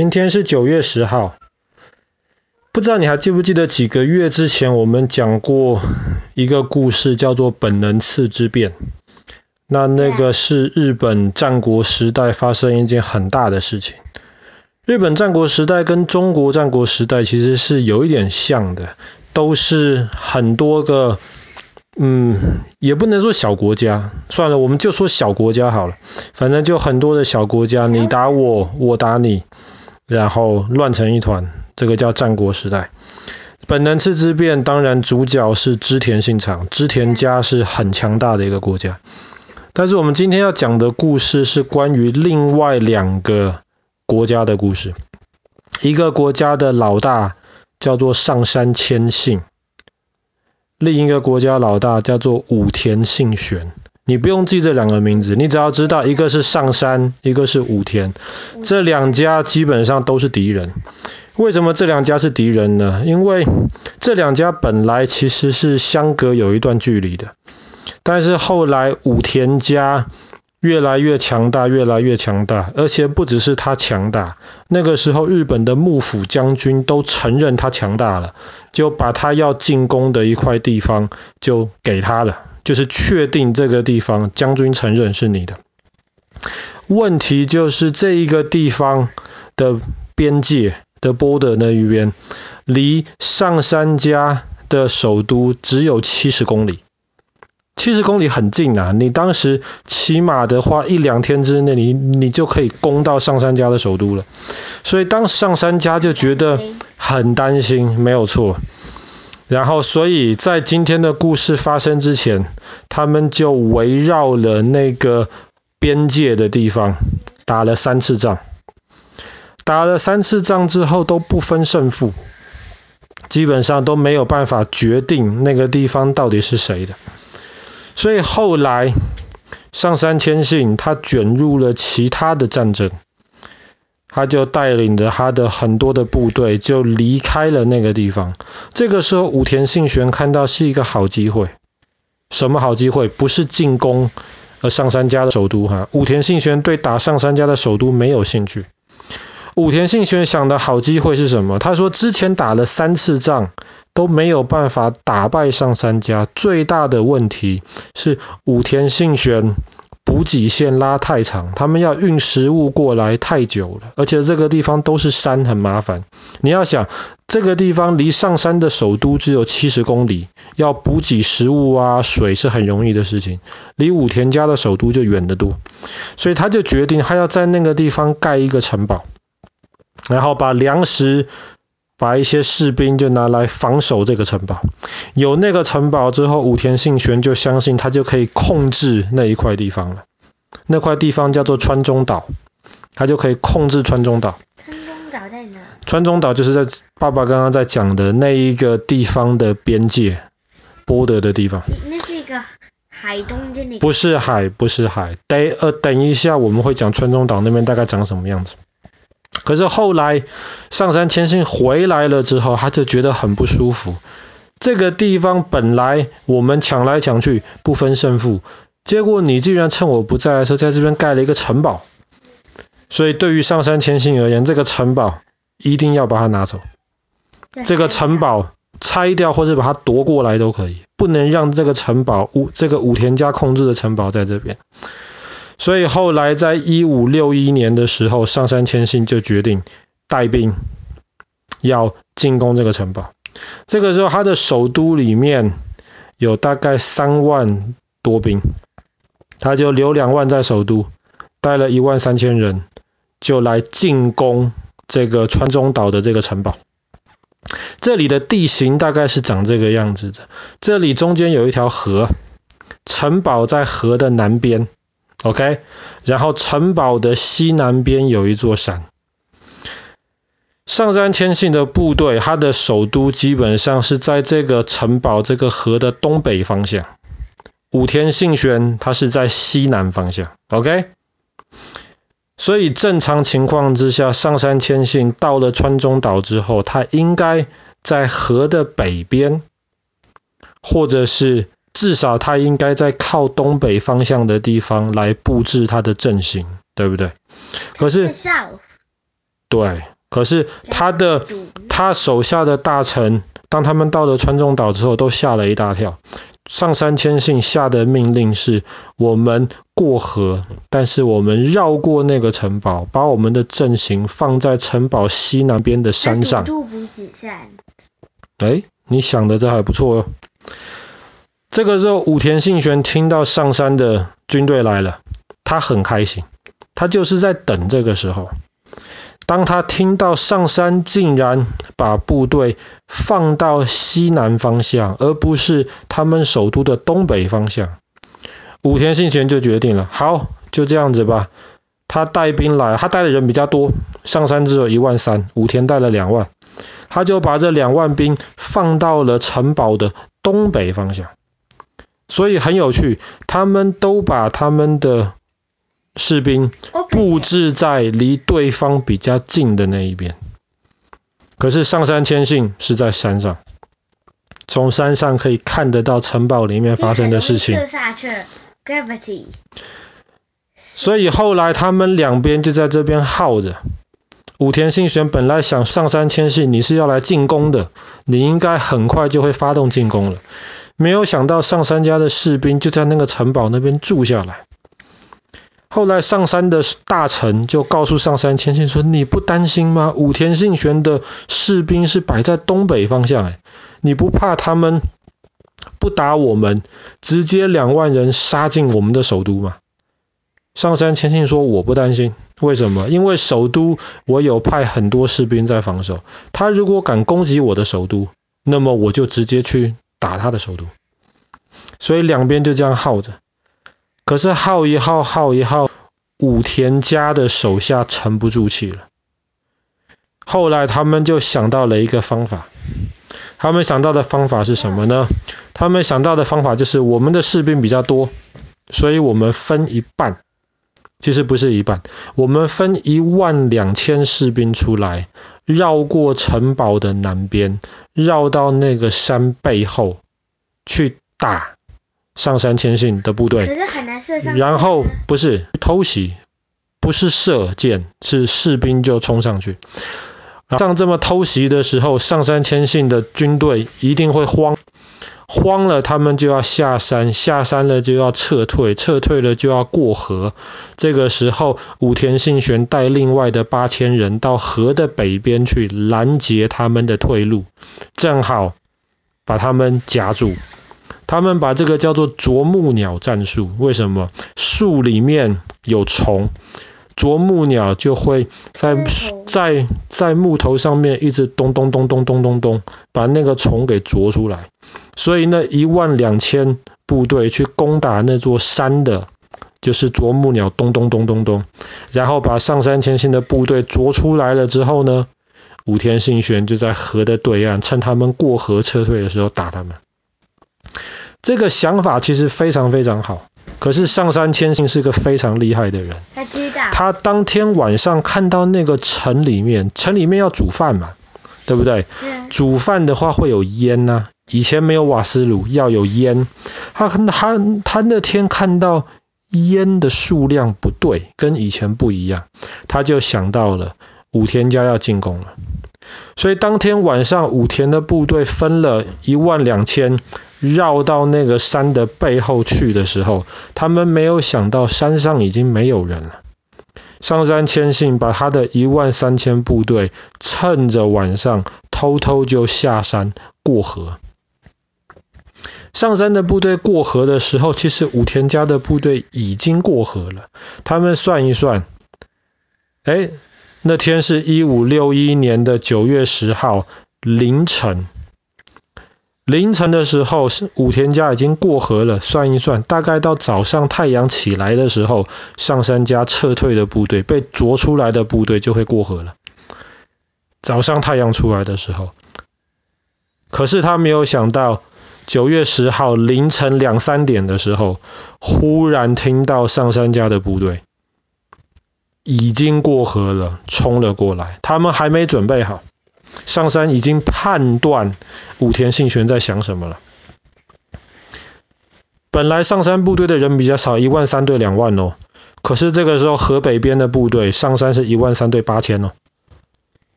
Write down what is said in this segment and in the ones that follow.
今天是九月十号，不知道你还记不记得几个月之前我们讲过一个故事，叫做本能寺之变。那那个是日本战国时代发生一件很大的事情。日本战国时代跟中国战国时代其实是有一点像的，都是很多个。嗯，也不能说小国家，算了，我们就说小国家好了。反正就很多的小国家，你打我，我打你，然后乱成一团，这个叫战国时代。本能寺之变，当然主角是织田信长，织田家是很强大的一个国家。但是我们今天要讲的故事是关于另外两个国家的故事。一个国家的老大叫做上杉谦信。另一个国家老大叫做武田信玄，你不用记这两个名字，你只要知道一个是上山，一个是武田，这两家基本上都是敌人。为什么这两家是敌人呢？因为这两家本来其实是相隔有一段距离的，但是后来武田家。越来越强大，越来越强大，而且不只是他强大。那个时候，日本的幕府将军都承认他强大了，就把他要进攻的一块地方就给他了，就是确定这个地方将军承认是你的。问题就是这一个地方的边界的 border 那一边，离上杉家的首都只有七十公里。七十公里很近啊，你当时骑马的话，一两天之内你你就可以攻到上杉家的首都了。所以当上杉家就觉得很担心，没有错。然后所以在今天的故事发生之前，他们就围绕了那个边界的地方打了三次仗。打了三次仗之后都不分胜负，基本上都没有办法决定那个地方到底是谁的。所以后来，上杉谦信他卷入了其他的战争，他就带领着他的很多的部队就离开了那个地方。这个时候，武田信玄看到是一个好机会。什么好机会？不是进攻呃上杉家的首都哈。武田信玄对打上杉家的首都没有兴趣。武田信玄想的好机会是什么？他说之前打了三次仗。都没有办法打败上杉家，最大的问题是武田信玄补给线拉太长，他们要运食物过来太久了，而且这个地方都是山，很麻烦。你要想，这个地方离上山的首都只有七十公里，要补给食物啊、水是很容易的事情，离武田家的首都就远得多，所以他就决定他要在那个地方盖一个城堡，然后把粮食。把一些士兵就拿来防守这个城堡，有那个城堡之后，武田信玄就相信他就可以控制那一块地方了。那块地方叫做川中岛，他就可以控制川中岛。川中岛在哪？川中岛就是在爸爸刚刚在讲的那一个地方的边界，border 的地方。那是一个海东的那个。不是海，不是海。等呃，等一下我们会讲川中岛那边大概长什么样子。可是后来上山千信回来了之后，他就觉得很不舒服。这个地方本来我们抢来抢去不分胜负，结果你竟然趁我不在的时候在这边盖了一个城堡。所以对于上山千信而言，这个城堡一定要把它拿走。这个城堡拆掉或者把它夺过来都可以，不能让这个城堡武这个武田家控制的城堡在这边。所以后来在一五六一年的时候，上杉谦信就决定带兵要进攻这个城堡。这个时候他的首都里面有大概三万多兵，他就留两万在首都，带了一万三千人就来进攻这个川中岛的这个城堡。这里的地形大概是长这个样子的，这里中间有一条河，城堡在河的南边。OK，然后城堡的西南边有一座山。上杉谦信的部队，他的首都基本上是在这个城堡这个河的东北方向。武田信玄他是在西南方向。OK，所以正常情况之下，上杉谦信到了川中岛之后，他应该在河的北边，或者是。至少他应该在靠东北方向的地方来布置他的阵型，对不对？可是对，可是他的他手下的大臣，当他们到了川中岛之后，都吓了一大跳。上杉谦信下的命令是：我们过河，但是我们绕过那个城堡，把我们的阵型放在城堡西南边的山上。堵不止山。哎，你想的这还不错哟。这个时候，武田信玄听到上杉的军队来了，他很开心，他就是在等这个时候。当他听到上杉竟然把部队放到西南方向，而不是他们首都的东北方向，武田信玄就决定了，好，就这样子吧。他带兵来，他带的人比较多，上杉只有一万三，武田带了两万，他就把这两万兵放到了城堡的东北方向。所以很有趣，他们都把他们的士兵布置在离对方比较近的那一边，可是上山谦信是在山上，从山上可以看得到城堡里面发生的事情。所以后来他们两边就在这边耗着。武田信玄本来想上山谦信，你是要来进攻的，你应该很快就会发动进攻了，没有想到上杉家的士兵就在那个城堡那边住下来。后来上山的大臣就告诉上杉谦信说：“你不担心吗？武田信玄的士兵是摆在东北方向，哎，你不怕他们不打我们，直接两万人杀进我们的首都吗？”上杉谦信说：“我不担心，为什么？因为首都我有派很多士兵在防守，他如果敢攻击我的首都，那么我就直接去打他的首都。所以两边就这样耗着。”可是耗一耗，耗一耗，武田家的手下沉不住气了。后来他们就想到了一个方法，他们想到的方法是什么呢？他们想到的方法就是我们的士兵比较多，所以我们分一半，其实不是一半，我们分一万两千士兵出来，绕过城堡的南边，绕到那个山背后去打。上山千信的部队，可是很难射上然后不是偷袭，不是射箭，是士兵就冲上去。像这么偷袭的时候，上山千信的军队一定会慌，慌了他们就要下山，下山了就要撤退，撤退了就要过河。这个时候，武田信玄带另外的八千人到河的北边去拦截他们的退路，正好把他们夹住。他们把这个叫做啄木鸟战术。为什么？树里面有虫，啄木鸟就会在在在木头上面一直咚咚咚咚咚咚咚，把那个虫给啄出来。所以那一万两千部队去攻打那座山的，就是啄木鸟咚咚咚咚咚，然后把上山谦信的部队啄出来了之后呢，武田信玄就在河的对岸，趁他们过河撤退的时候打他们。这个想法其实非常非常好，可是上山谦信是个非常厉害的人。他知道。他当天晚上看到那个城里面，城里面要煮饭嘛，对不对？煮饭的话会有烟呐、啊，以前没有瓦斯炉，要有烟。他他他那天看到烟的数量不对，跟以前不一样，他就想到了武田家要进攻了。所以当天晚上，武田的部队分了一万两千。绕到那个山的背后去的时候，他们没有想到山上已经没有人了。上山千信把他的一万三千部队趁着晚上偷偷就下山过河。上山的部队过河的时候，其实武田家的部队已经过河了。他们算一算，哎，那天是一五六一年的九月十号凌晨。凌晨的时候，是武田家已经过河了。算一算，大概到早上太阳起来的时候，上山家撤退的部队被啄出来的部队就会过河了。早上太阳出来的时候，可是他没有想到，九月十号凌晨两三点的时候，忽然听到上山家的部队已经过河了，冲了过来。他们还没准备好。上山已经判断武田信玄在想什么了。本来上山部队的人比较少，一万三对两万哦。可是这个时候河北边的部队，上山是一万三对八千哦。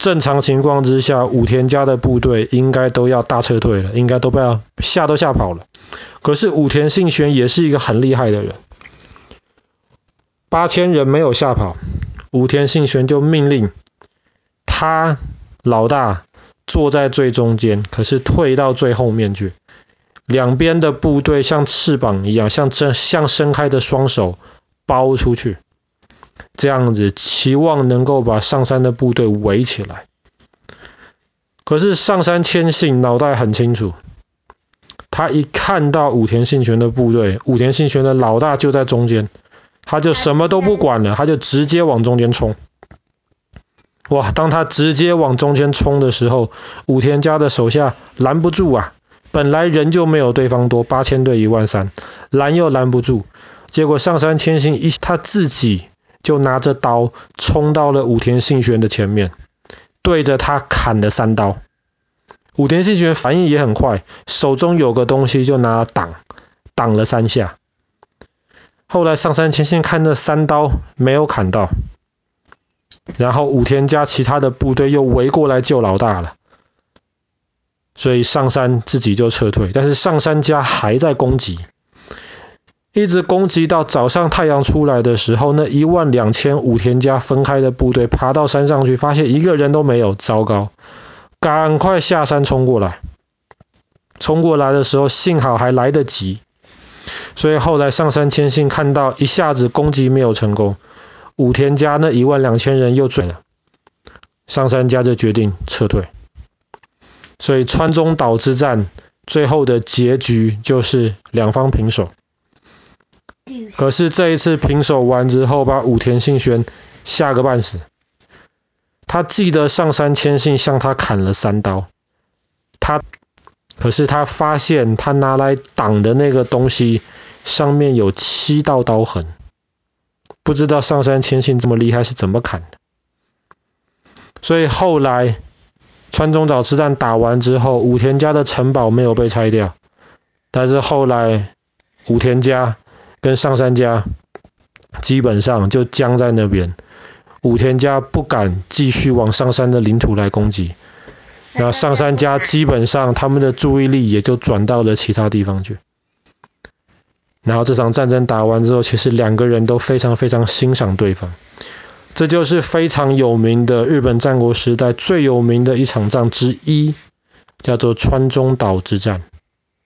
正常情况之下，武田家的部队应该都要大撤退了，应该都被吓都吓跑了。可是武田信玄也是一个很厉害的人，八千人没有吓跑，武田信玄就命令他老大坐在最中间，可是退到最后面去，两边的部队像翅膀一样，像伸像伸开的双手包出去。这样子期望能够把上山的部队围起来，可是上山谦信脑袋很清楚，他一看到武田信玄的部队，武田信玄的老大就在中间，他就什么都不管了，他就直接往中间冲。哇！当他直接往中间冲的时候，武田家的手下拦不住啊，本来人就没有对方多，八千对一万三，拦又拦不住，结果上山千信一他自己。就拿着刀冲到了武田信玄的前面，对着他砍了三刀。武田信玄反应也很快，手中有个东西就拿挡，挡了三下。后来上杉谦信看那三刀没有砍到，然后武田家其他的部队又围过来救老大了，所以上杉自己就撤退，但是上杉家还在攻击。一直攻击到早上太阳出来的时候，那一万两千武田家分开的部队爬到山上去，发现一个人都没有，糟糕！赶快下山冲过来。冲过来的时候，幸好还来得及，所以后来上山谦信看到一下子攻击没有成功，武田家那一万两千人又追了，上山家就决定撤退。所以川中岛之战最后的结局就是两方平手。可是这一次平手完之后，把武田信玄吓个半死。他记得上杉谦信向他砍了三刀，他可是他发现他拿来挡的那个东西上面有七道刀痕，不知道上杉谦信这么厉害是怎么砍的。所以后来川中岛之战打完之后，武田家的城堡没有被拆掉，但是后来武田家。跟上三家基本上就僵在那边，武田家不敢继续往上山的领土来攻击，然后上山家基本上他们的注意力也就转到了其他地方去。然后这场战争打完之后，其实两个人都非常非常欣赏对方，这就是非常有名的日本战国时代最有名的一场仗之一，叫做川中岛之战。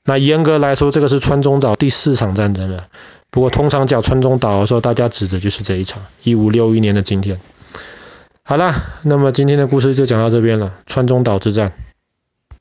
那严格来说，这个是川中岛第四场战争了。不过通常讲川中岛的时候，大家指的就是这一场，一五六一年的今天。好了，那么今天的故事就讲到这边了，川中岛之战。